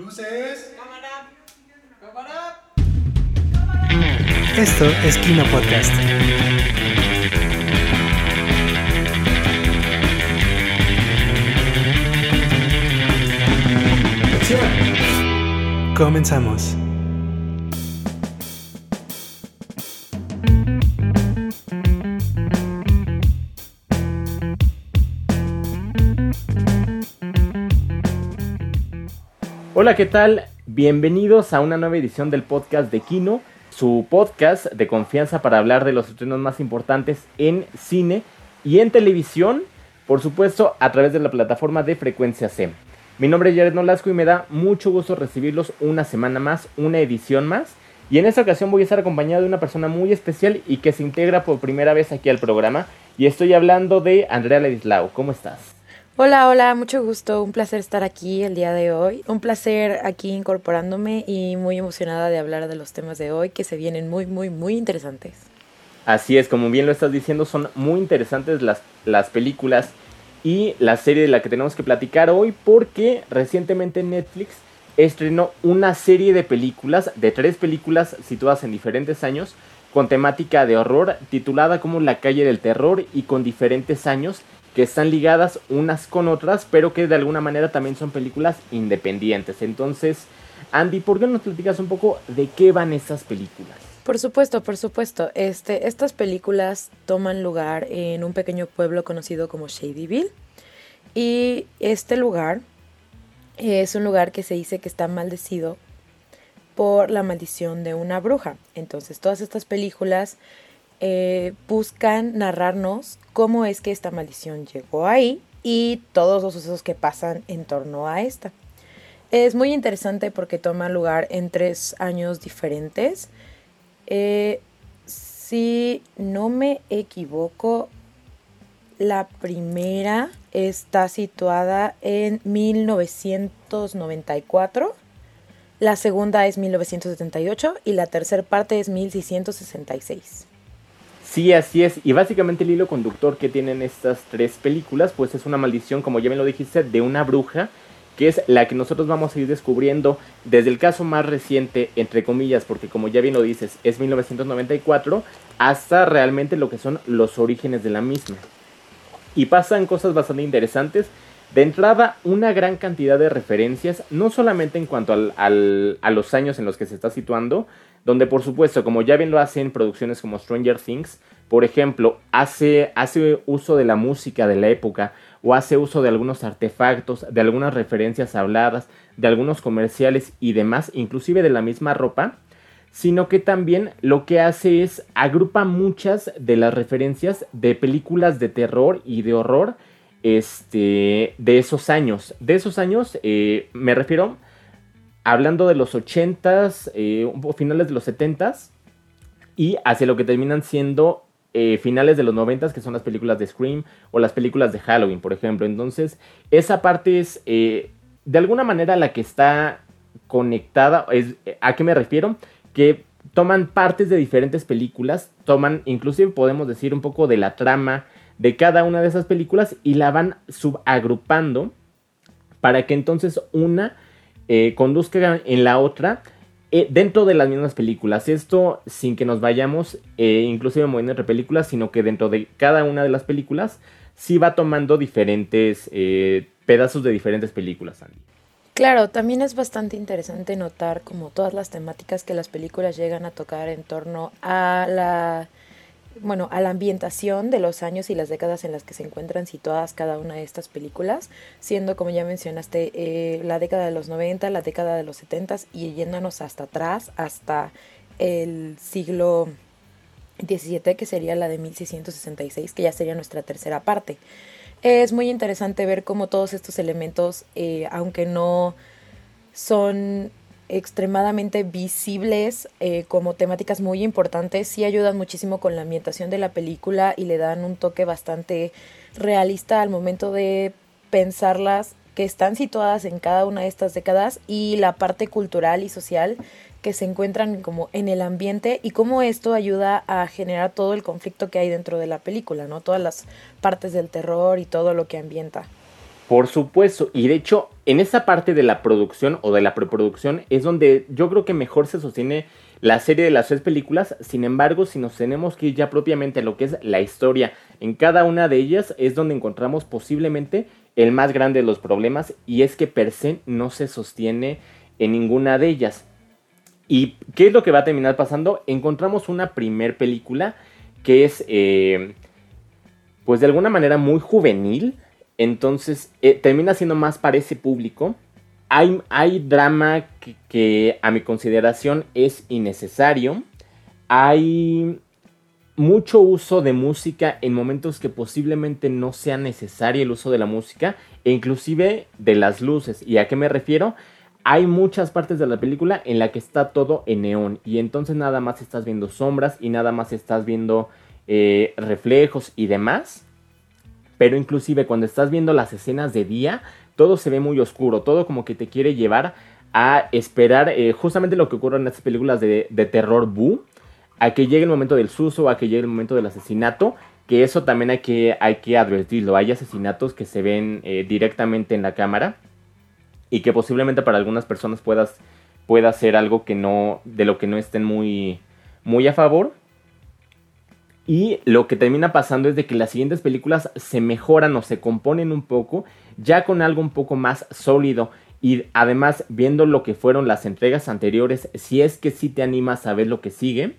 Luces. Cámara. Cámara. Esto es Kino Podcast. Comenzamos. Hola, ¿qué tal? Bienvenidos a una nueva edición del podcast de Kino, su podcast de confianza para hablar de los estrenos más importantes en cine y en televisión, por supuesto, a través de la plataforma de Frecuencia C. Mi nombre es Jared Nolasco y me da mucho gusto recibirlos una semana más, una edición más. Y en esta ocasión voy a estar acompañado de una persona muy especial y que se integra por primera vez aquí al programa. Y estoy hablando de Andrea Ladislao. ¿Cómo estás? Hola, hola, mucho gusto, un placer estar aquí el día de hoy, un placer aquí incorporándome y muy emocionada de hablar de los temas de hoy que se vienen muy, muy, muy interesantes. Así es, como bien lo estás diciendo, son muy interesantes las, las películas y la serie de la que tenemos que platicar hoy porque recientemente Netflix estrenó una serie de películas, de tres películas situadas en diferentes años, con temática de horror, titulada como La calle del terror y con diferentes años que están ligadas unas con otras, pero que de alguna manera también son películas independientes. Entonces, Andy, ¿por qué no nos platicas un poco de qué van estas películas? Por supuesto, por supuesto. Este, estas películas toman lugar en un pequeño pueblo conocido como Shadyville. Y este lugar es un lugar que se dice que está maldecido por la maldición de una bruja. Entonces, todas estas películas eh, buscan narrarnos cómo es que esta maldición llegó ahí y todos los sucesos que pasan en torno a esta. Es muy interesante porque toma lugar en tres años diferentes. Eh, si no me equivoco, la primera está situada en 1994, la segunda es 1978 y la tercera parte es 1166. Sí, así es. Y básicamente el hilo conductor que tienen estas tres películas, pues es una maldición, como ya me lo dijiste, de una bruja, que es la que nosotros vamos a ir descubriendo desde el caso más reciente, entre comillas, porque como ya bien lo dices, es 1994, hasta realmente lo que son los orígenes de la misma. Y pasan cosas bastante interesantes. De entrada, una gran cantidad de referencias, no solamente en cuanto al, a los años en los que se está situando, donde por supuesto, como ya bien lo hacen producciones como Stranger Things, por ejemplo, hace, hace uso de la música de la época o hace uso de algunos artefactos, de algunas referencias habladas, de algunos comerciales y demás, inclusive de la misma ropa, sino que también lo que hace es agrupa muchas de las referencias de películas de terror y de horror este, de esos años. De esos años eh, me refiero hablando de los 80s, eh, finales de los 70s, y hacia lo que terminan siendo eh, finales de los 90s, que son las películas de Scream o las películas de Halloween, por ejemplo. Entonces, esa parte es eh, de alguna manera la que está conectada. ¿A qué me refiero? Que toman partes de diferentes películas, toman, inclusive podemos decir un poco de la trama de cada una de esas películas y la van subagrupando para que entonces una eh, conduzca en la otra eh, dentro de las mismas películas. Esto sin que nos vayamos eh, inclusive moviendo entre películas, sino que dentro de cada una de las películas sí va tomando diferentes pedazos de diferentes películas, Claro, también es bastante interesante notar como todas las temáticas que las películas llegan a tocar en torno a la bueno, a la ambientación de los años y las décadas en las que se encuentran situadas cada una de estas películas, siendo, como ya mencionaste, eh, la década de los 90, la década de los 70 y yéndonos hasta atrás, hasta el siglo XVII, que sería la de 1666, que ya sería nuestra tercera parte. Es muy interesante ver cómo todos estos elementos, eh, aunque no son extremadamente visibles eh, como temáticas muy importantes, sí ayudan muchísimo con la ambientación de la película y le dan un toque bastante realista al momento de pensarlas que están situadas en cada una de estas décadas y la parte cultural y social que se encuentran como en el ambiente y cómo esto ayuda a generar todo el conflicto que hay dentro de la película, ¿no? Todas las partes del terror y todo lo que ambienta. Por supuesto, y de hecho, en esa parte de la producción o de la preproducción es donde yo creo que mejor se sostiene la serie de las tres películas. Sin embargo, si nos tenemos que ir ya propiamente a lo que es la historia, en cada una de ellas es donde encontramos posiblemente el más grande de los problemas y es que per se no se sostiene en ninguna de ellas. ¿Y qué es lo que va a terminar pasando? Encontramos una primer película que es, eh, pues de alguna manera muy juvenil entonces, eh, termina siendo más para ese público. Hay, drama que, a mi consideración es innecesario. Hay mucho uso de música en momentos que posiblemente no sea necesario el uso de la música e inclusive de las luces. ¿Y a qué me refiero? Hay muchas partes de la película en la que está todo en neón y entonces nada más estás viendo sombras y nada más estás viendo eh, reflejos y demás pero inclusive cuando estás viendo las escenas de día, todo se ve muy oscuro, todo como que te quiere llevar a esperar eh, justamente lo que ocurre en estas películas de, terror Boo, a que llegue el momento del suso, a que llegue el momento del asesinato, que eso también hay que, hay que advertirlo, hay asesinatos que se ven eh, directamente en la cámara y que posiblemente para algunas personas puedas, pueda ser algo que no, de lo que no estén muy, muy a favor. Y lo que termina pasando es de que las siguientes películas se mejoran o se componen un poco, ya con algo un poco más sólido. Y además, viendo lo que fueron las entregas anteriores, si es que sí te animas a ver lo que sigue,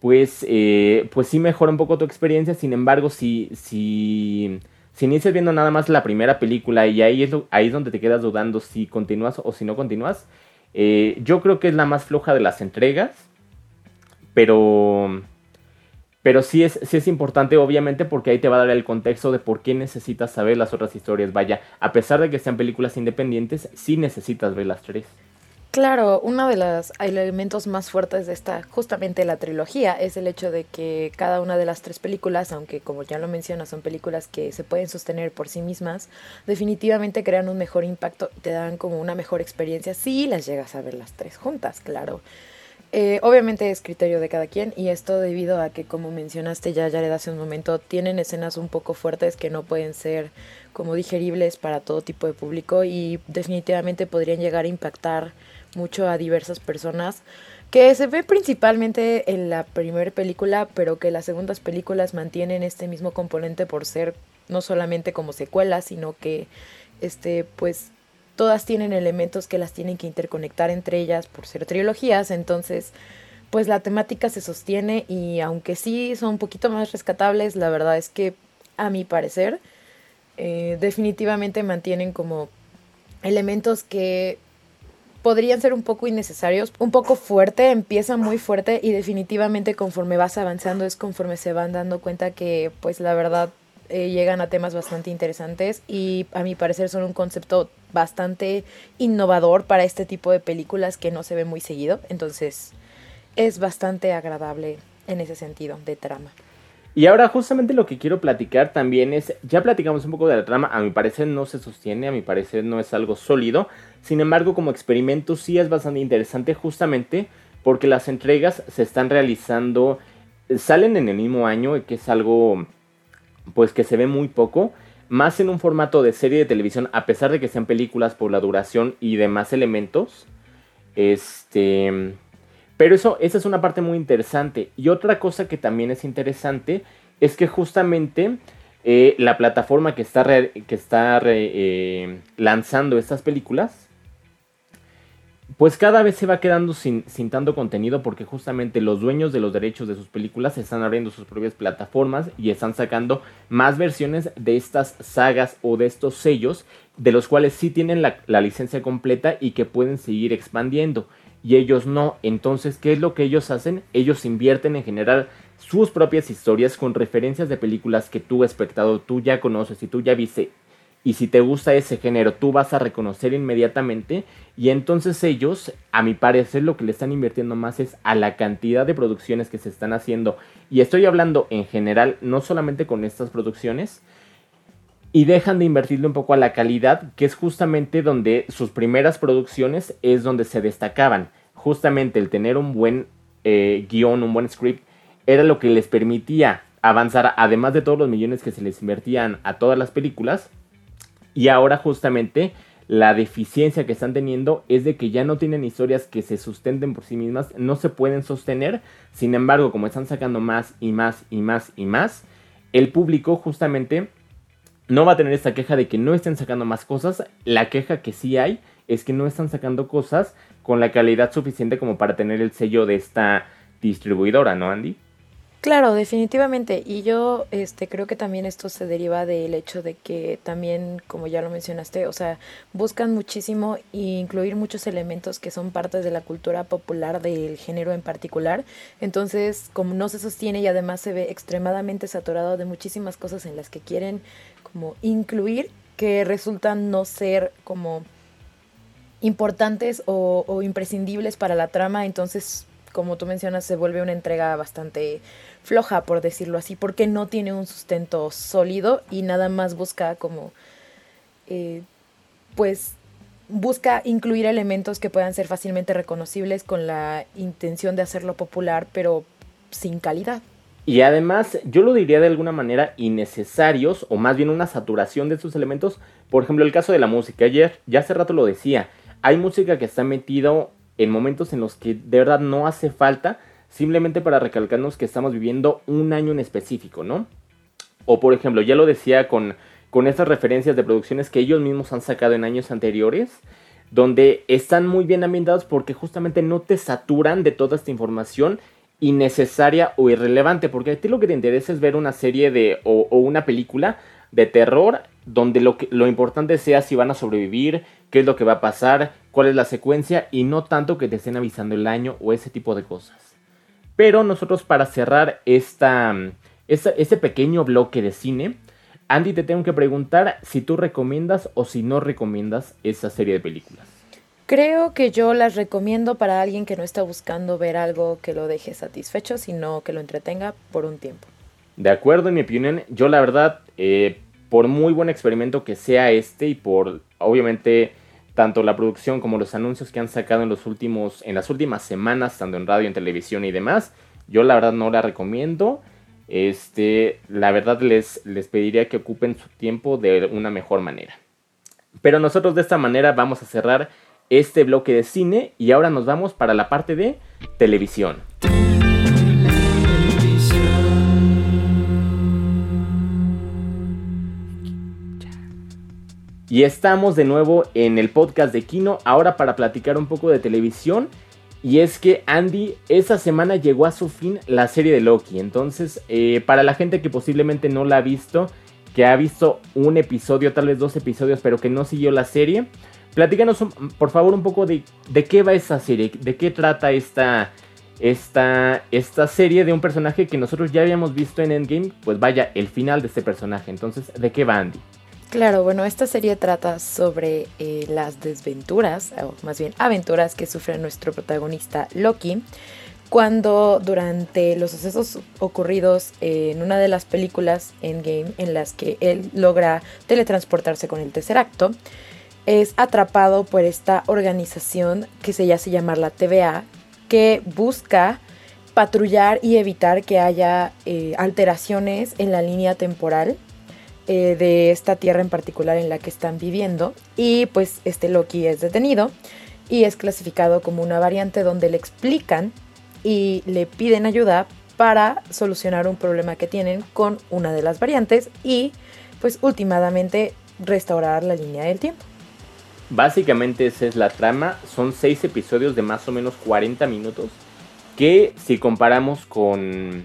pues, eh, pues sí mejora un poco tu experiencia. Sin embargo, si, si, si inicias viendo nada más la primera película y ahí es, ahí es donde te quedas dudando si continúas o si no continúas, eh, yo creo que es la más floja de las entregas. Pero pero sí es, sí es importante, obviamente, porque ahí te va a dar el contexto de por qué necesitas saber las otras historias. Vaya, a pesar de que sean películas independientes, sí necesitas ver las tres. Claro, uno de los elementos más fuertes de esta, justamente la trilogía, es el hecho de que cada una de las tres películas, aunque como ya lo mencionas, son películas que se pueden sostener por sí mismas, definitivamente crean un mejor impacto te dan como una mejor experiencia si las llegas a ver las tres juntas, claro. Eh, obviamente es criterio de cada quien y esto debido a que como mencionaste ya Jared hace un momento tienen escenas un poco fuertes que no pueden ser como digeribles para todo tipo de público y definitivamente podrían llegar a impactar mucho a diversas personas que se ve principalmente en la primera película pero que las segundas películas mantienen este mismo componente por ser no solamente como secuelas sino que este pues todas tienen elementos que las tienen que interconectar entre ellas por ser trilogías, entonces pues la temática se sostiene y aunque sí son un poquito más rescatables, la verdad es que a mi parecer eh, definitivamente mantienen como elementos que podrían ser un poco innecesarios, un poco fuerte, empieza muy fuerte y definitivamente conforme vas avanzando es conforme se van dando cuenta que pues la verdad eh, llegan a temas bastante interesantes y a mi parecer son un concepto bastante innovador para este tipo de películas que no se ve muy seguido. Entonces es bastante agradable en ese sentido de trama. Y ahora justamente lo que quiero platicar también es, ya platicamos un poco de la trama, a mi parecer no se sostiene, a mi parecer no es algo sólido, sin embargo como experimento sí es bastante interesante justamente porque las entregas se están realizando, salen en el mismo año, que es algo pues que se ve muy poco, más en un formato de serie de televisión, a pesar de que sean películas por la duración y demás elementos. Este, pero eso, esa es una parte muy interesante. Y otra cosa que también es interesante es que justamente eh, la plataforma que está, que está eh, lanzando estas películas pues cada vez se va quedando sin, tanto contenido porque justamente los dueños de los derechos de sus películas están abriendo sus propias plataformas y están sacando más versiones de estas sagas o de estos sellos de los cuales sí tienen la, la licencia completa y que pueden seguir expandiendo y ellos no. Entonces, ¿qué es lo que ellos hacen? Ellos invierten en general sus propias historias con referencias de películas que tú, espectador, tú ya conoces y tú ya viste y si te gusta ese género, tú vas a reconocer inmediatamente. Y entonces ellos, a mi parecer, lo que le están invirtiendo más es a la cantidad de producciones que se están haciendo. Y estoy hablando en general, no solamente con estas producciones. Y dejan de invertirle un poco a la calidad, que es justamente donde sus primeras producciones es donde se destacaban. Justamente el tener un buen eh, guion, un buen script, era lo que les permitía avanzar, además de todos los millones que se les invertían a todas las películas Y ahora justamente la deficiencia que están teniendo es de que ya no tienen historias que se sustenten por sí mismas, no se pueden sostener. Sin embargo, como están sacando más y más y más y más, el público justamente no va a tener esta queja de que no estén sacando más cosas. La queja que sí hay es que no están sacando cosas con la calidad suficiente como para tener el sello de esta distribuidora, ¿no, Andy? Claro, definitivamente. Y yo este, creo que también esto se deriva del hecho de que también, como ya lo mencionaste, o sea, buscan muchísimo incluir muchos elementos que son partes de la cultura popular del género en particular. Entonces, como no se sostiene y además se ve extremadamente saturado de muchísimas cosas en las que quieren como incluir, que resultan no ser como importantes o imprescindibles para la trama, entonces como tú mencionas, se vuelve una entrega bastante floja, por decirlo así, porque no tiene un sustento sólido y nada más busca como, eh, pues, busca incluir elementos que puedan ser fácilmente reconocibles con la intención de hacerlo popular, pero sin calidad. Y además, yo lo diría de alguna manera innecesarios, o más bien una saturación de estos elementos. Por ejemplo, el caso de la música. Ayer, ya hace rato lo decía, hay música que está metido en momentos en los que de verdad no hace falta, simplemente para recalcarnos que estamos viviendo un año en específico, ¿no? O por ejemplo, ya lo decía con, con estas referencias de producciones que ellos mismos han sacado en años anteriores, donde están muy bien ambientados porque justamente no te saturan de toda esta información innecesaria o irrelevante, porque a ti lo que te interesa es ver una serie de o, o una película de terror donde lo, que, lo importante sea si van a sobrevivir, qué es lo que va a pasar, cuál es la secuencia y no tanto que te estén avisando el año o ese tipo de cosas. Pero nosotros para cerrar esta, esta, este pequeño bloque de cine, Andy te tengo que preguntar si tú recomiendas o si no recomiendas esa serie de películas. Creo que yo las recomiendo para alguien que no está buscando ver algo que lo deje satisfecho, sino que lo entretenga por un tiempo. De acuerdo, en mi opinión, yo la verdad, eh, por muy buen experimento que sea este y por, obviamente, tanto la producción como los anuncios que han sacado en los últimos en las últimas semanas tanto en radio en televisión y demás yo la verdad no la recomiendo. Este la verdad les les pediría que ocupen su tiempo de una mejor manera. Pero nosotros de esta manera vamos a cerrar este bloque de cine y ahora nos vamos para la parte de televisión Y estamos de nuevo en el podcast de Kino, ahora para platicar un poco de televisión. Y es que Andy, esa semana llegó a su fin la serie de Loki. Entonces, eh, para la gente que posiblemente no la ha visto, que ha visto un episodio, tal vez dos episodios, pero que no siguió la serie, platícanos por favor un poco de, de qué va esa serie, de qué trata esta, esta, esta serie de un personaje que nosotros ya habíamos visto en Endgame. Pues vaya, el final de este personaje. Entonces, ¿de qué va Andy? Claro, bueno, esta serie trata sobre eh, las desventuras, o más bien aventuras que sufre nuestro protagonista Loki cuando durante los sucesos ocurridos en una de las películas Endgame en las que él logra teletransportarse con el tercer acto, es atrapado por esta organización que se hace llamar la TVA, que busca patrullar y evitar que haya eh, alteraciones en la línea temporal eh, de esta tierra en particular en la que están viviendo y pues este Loki es detenido y es clasificado como una variante donde le explican y le piden ayuda para solucionar un problema que tienen con una de las variantes y pues últimamente restaurar la línea del tiempo. Básicamente esa es la trama, son seis episodios de más o menos 40 minutos que si comparamos con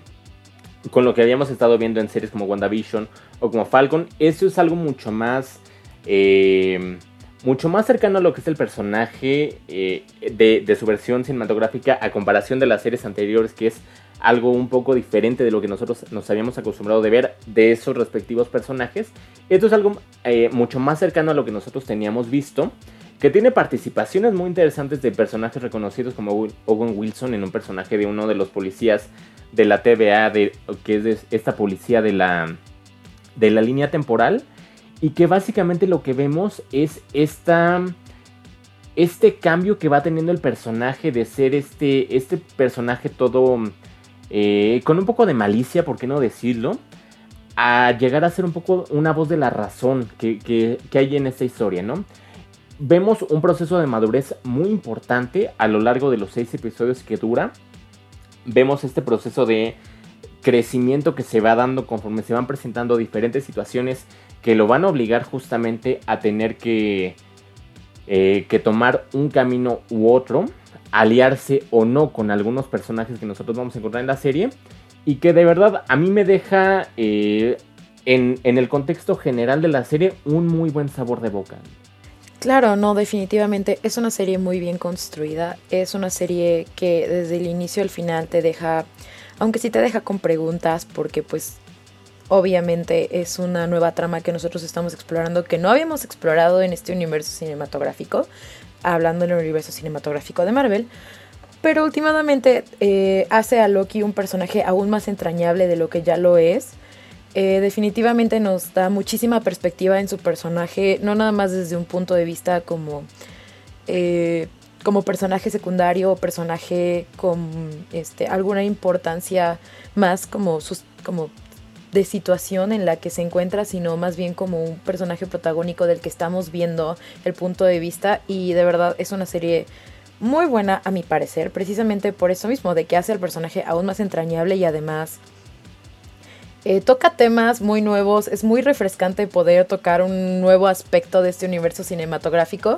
con lo que habíamos estado viendo en series como WandaVision o como Falcon, eso es algo mucho más... Eh, mucho más cercano a lo que es el personaje eh, de, de, su versión cinematográfica a comparación de las series anteriores, que es algo un poco diferente de lo que nosotros nos habíamos acostumbrado de ver de esos respectivos personajes. Esto es algo eh, mucho más cercano a lo que nosotros teníamos visto, que tiene participaciones muy interesantes de personajes reconocidos como Owen Wilson en un personaje de uno de los policías de la TVA, de, que es esta policía de la, de la línea temporal, y que básicamente lo que vemos es esta, este cambio que va teniendo el personaje de ser este, este personaje todo eh, con un poco de malicia, por qué no decirlo, a llegar a ser un poco una voz de la razón que, que, que hay en esta historia, ¿no? Vemos un proceso de madurez muy importante a lo largo de los seis episodios que dura. Vemos este proceso de crecimiento que se va dando conforme se van presentando diferentes situaciones que lo van a obligar justamente a tener que, eh, que tomar un camino u otro, aliarse o no con algunos personajes que nosotros vamos a encontrar en la serie y que de verdad a mí me deja eh, en, en el contexto general de la serie un muy buen sabor de boca. Claro, no, definitivamente es una serie muy bien construida, es una serie que desde el inicio al final te deja, aunque sí te deja con preguntas, porque pues obviamente es una nueva trama que nosotros estamos explorando, que no habíamos explorado en este universo cinematográfico, hablando en el universo cinematográfico de Marvel, pero últimamente eh, hace a Loki un personaje aún más entrañable de lo que ya lo es. Eh, definitivamente nos da muchísima perspectiva en su personaje, no nada más desde un punto de vista como, eh, como personaje secundario o personaje con este, alguna importancia más como, sus, como de situación en la que se encuentra, sino más bien como un personaje protagónico del que estamos viendo el punto de vista. Y de verdad es una serie muy buena a mi parecer, precisamente por eso mismo, de que hace al personaje aún más entrañable y además eh, toca temas muy nuevos, es muy refrescante poder tocar un nuevo aspecto de este universo cinematográfico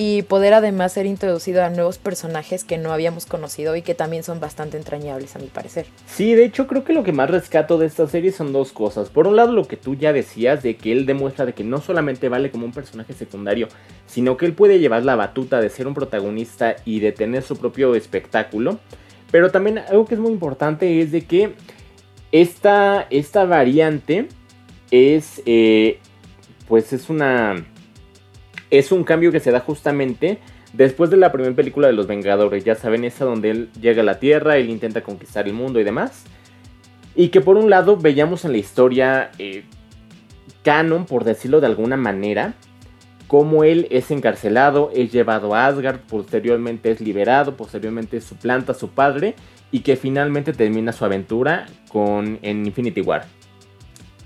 y poder además ser introducido a nuevos personajes que no habíamos conocido y que también son bastante entrañables a mi parecer. Sí, de hecho creo que lo que más rescato de esta serie son dos cosas. Por un lado lo que tú ya decías de que él demuestra de que no solamente vale como un personaje secundario, sino que él puede llevar la batuta de ser un protagonista y de tener su propio espectáculo. Pero también algo que es muy importante es de que esta, esta variante es, eh, pues es una, es un cambio que se da justamente después de la primera película de los Vengadores. Ya saben, esa donde él llega a la Tierra, él intenta conquistar el mundo y demás. Y que por un lado veíamos en la historia eh, canon, por decirlo de alguna manera, cómo él es encarcelado, es llevado a Asgard, posteriormente es liberado, posteriormente suplanta a su padre y que finalmente termina su aventura con, en Infinity War.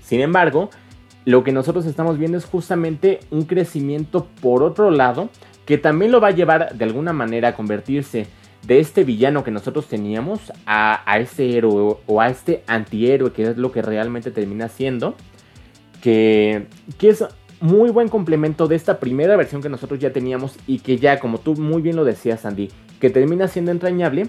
Sin embargo, lo que nosotros estamos viendo es justamente un crecimiento por otro lado que también lo va a llevar de alguna manera a convertirse de este villano que nosotros teníamos a, a este héroe o a este antihéroe que es lo que realmente termina siendo. Que, que es muy buen complemento de esta primera versión que nosotros ya teníamos y que ya, como tú muy bien lo decías, Andy, que termina siendo entrañable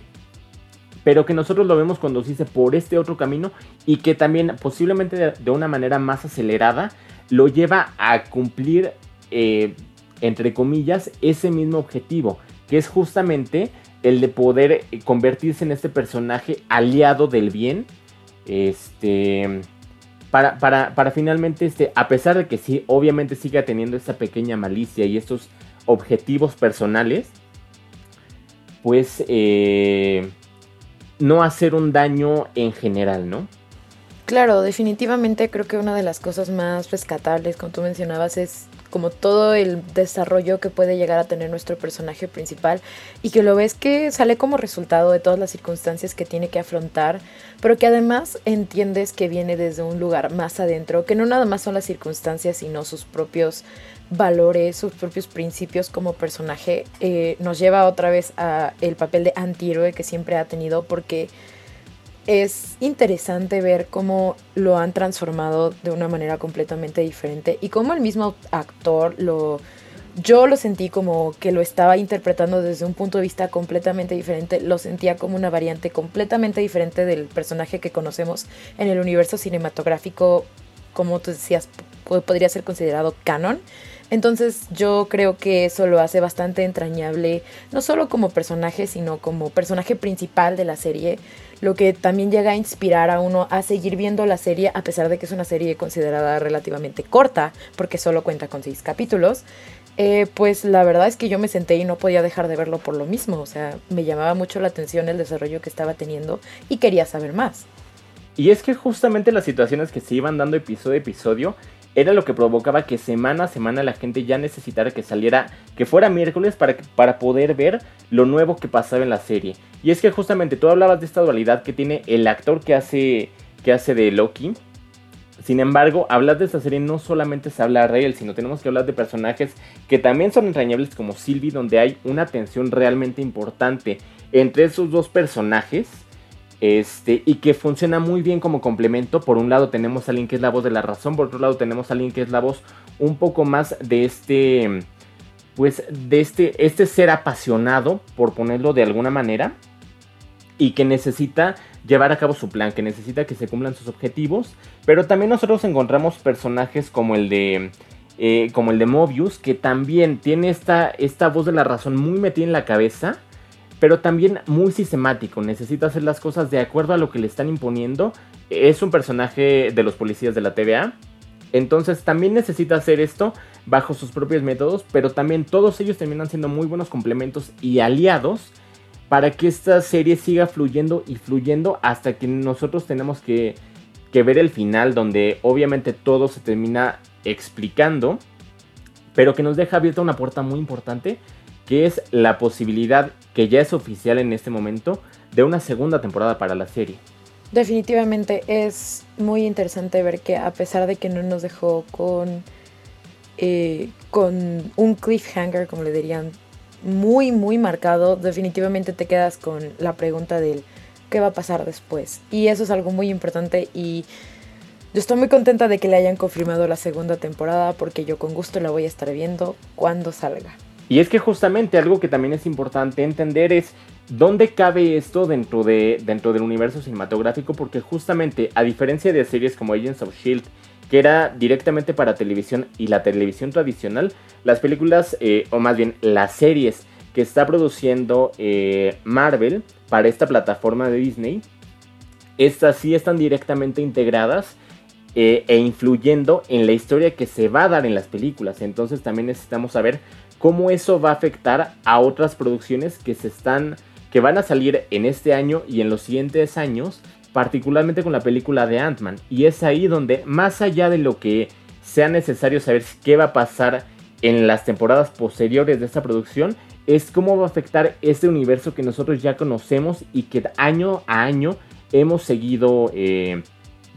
pero que nosotros lo vemos conducirse por este otro camino y que también posiblemente de, una manera más acelerada lo lleva a cumplir, eh, entre comillas, ese mismo objetivo, que es justamente el de poder convertirse en este personaje aliado del bien, este... Para, para, para, finalmente, este, a pesar de que sí, obviamente siga teniendo esta pequeña malicia y estos objetivos personales, pues eh, no hacer un daño en general, ¿no? Claro, definitivamente creo que una de las cosas más rescatables, como tú mencionabas, es como todo el desarrollo que puede llegar a tener nuestro personaje principal y que lo ves que sale como resultado de todas las circunstancias que tiene que afrontar, pero que además entiendes que viene desde un lugar más adentro, que no nada más son las circunstancias, sino sus propios valores, sus propios principios como personaje, eh, nos lleva otra vez a el papel de antihéroe que siempre ha tenido porque es interesante ver cómo lo han transformado de una manera completamente diferente y cómo el mismo actor lo yo lo sentí como que lo estaba interpretando desde un punto de vista completamente diferente, lo sentía como una variante completamente diferente del personaje que conocemos en el universo cinematográfico, como tú decías, podría ser considerado canon. Entonces yo creo que eso lo hace bastante entrañable, no solo como personaje, sino como personaje principal de la serie, lo que también llega a inspirar a uno a seguir viendo la serie, a pesar de que es una serie considerada relativamente corta, porque solo cuenta con seis capítulos. Eh, pues la verdad es que yo me senté y no podía dejar de verlo por lo mismo, o sea, me llamaba mucho la atención el desarrollo que estaba teniendo y quería saber más. Y es que justamente las situaciones que se iban dando episodio a episodio era lo que provocaba que semana a semana la gente ya necesitara que saliera, que fuera miércoles para, para poder ver lo nuevo que pasaba en la serie. Y es que justamente tú hablabas de esta dualidad que tiene el actor que hace, que hace de Loki. Sin embargo, hablar de esta serie no solamente es hablar de él, sino tenemos que hablar de personajes que también son entrañables como Sylvie, donde hay una tensión realmente importante entre esos dos personajes. Este, y que funciona muy bien como complemento. Por un lado tenemos a alguien que es la voz de la razón, por otro lado tenemos a alguien que es la voz un poco más de este, pues de este, este ser apasionado, por ponerlo de alguna manera, y que necesita llevar a cabo su plan, que necesita que se cumplan sus objetivos. Pero también nosotros encontramos personajes como el de. Eh, como el de Mobius, que también tiene esta, esta voz de la razón muy metida en la cabeza, pero también muy sistemático. Necesita hacer las cosas de acuerdo a lo que le están imponiendo. Es un personaje de los policías de la TVA. Entonces también necesita hacer esto bajo sus propios métodos, pero también todos ellos terminan siendo muy buenos complementos y aliados para que esta serie siga fluyendo y fluyendo hasta que nosotros tenemos que, ver el final donde obviamente todo se termina explicando, pero que nos deja abierta una puerta muy importante que es la posibilidad que ya es oficial en este momento de una segunda temporada para la serie. Definitivamente es muy interesante ver que a pesar de que no nos dejó con, eh, con un cliffhanger, como le dirían muy, muy marcado, definitivamente te quedas con la pregunta del qué va a pasar después. Y eso es algo muy importante y yo estoy muy contenta de que le hayan confirmado la segunda temporada porque yo con gusto la voy a estar viendo cuando salga. Y es que justamente algo que también es importante entender es dónde cabe esto dentro, de, dentro del universo cinematográfico porque justamente a diferencia de series como Agents of Shield que era directamente para televisión y la televisión tradicional, las películas, eh, o más bien las series que está produciendo eh, Marvel para esta plataforma de Disney, estas sí están directamente integradas eh, e influyendo en la historia que se va a dar en las películas. Entonces también necesitamos saber cómo eso va a afectar a otras producciones que se están que van a salir en este año y en los siguientes años particularmente con la película de Ant-Man. Y es ahí donde, más allá de lo que sea necesario saber qué va a pasar en las temporadas posteriores de esta producción, es cómo va a afectar este universo que nosotros ya conocemos y que año a año hemos seguido eh,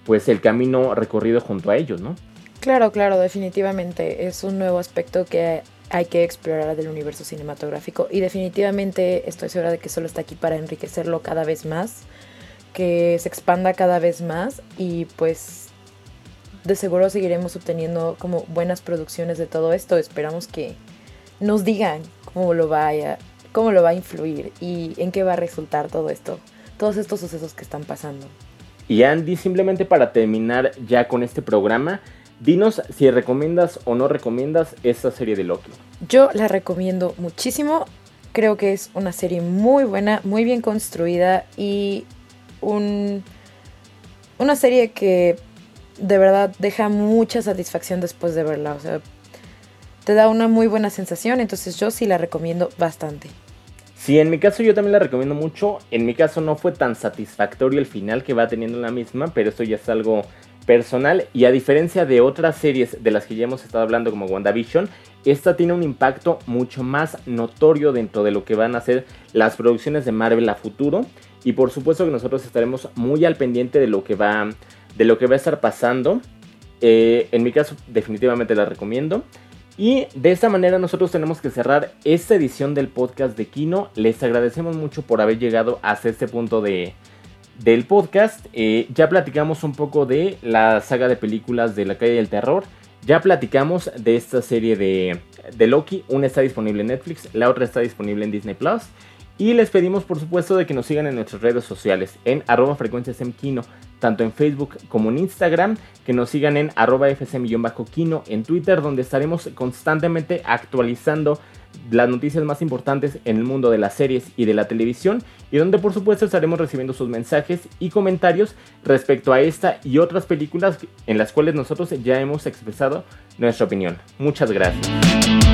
pues el camino recorrido junto a ellos, ¿no? Claro, claro, definitivamente es un nuevo aspecto que hay que explorar del universo cinematográfico y definitivamente estoy segura de que solo está aquí para enriquecerlo cada vez más que se expanda cada vez más y pues de seguro seguiremos obteniendo como buenas producciones de todo esto. Esperamos que nos digan cómo lo vaya, cómo lo va a influir y en qué va a resultar todo esto, todos estos sucesos que están pasando. Y Andy, simplemente para terminar ya con este programa, dinos si recomiendas o no recomiendas esta serie de Loki. Yo la recomiendo muchísimo. Creo que es una serie muy buena, muy bien construida y un, una serie que de verdad deja mucha satisfacción después de verla. O sea, te da una muy buena sensación, entonces yo sí la recomiendo bastante. Sí, en mi caso yo también la recomiendo mucho. En mi caso no fue tan satisfactorio el final que va teniendo la misma, pero esto ya es algo personal. Y a diferencia de otras series de las que ya hemos estado hablando como WandaVision, esta tiene un impacto mucho más notorio dentro de lo que van a ser las producciones de Marvel a futuro. Y por supuesto que nosotros estaremos muy al pendiente de lo que va, de lo que va a estar pasando. Eh, en mi caso, definitivamente la recomiendo. Y de esta manera nosotros tenemos que cerrar esta edición del podcast de Kino. Les agradecemos mucho por haber llegado hasta este punto de, del podcast. Eh, ya platicamos un poco de la saga de películas de la calle del terror. Ya platicamos de esta serie de, de Loki. Una está disponible en Netflix, la otra está disponible en Disney Plus. Y les pedimos por supuesto de que nos sigan en nuestras redes sociales en arroba frecuenciasemquino, tanto en Facebook como en Instagram, que nos sigan en arroba fsm-kino en Twitter, donde estaremos constantemente actualizando las noticias más importantes en el mundo de las series y de la televisión, y donde por supuesto estaremos recibiendo sus mensajes y comentarios respecto a esta y otras películas en las cuales nosotros ya hemos expresado nuestra opinión. Muchas gracias.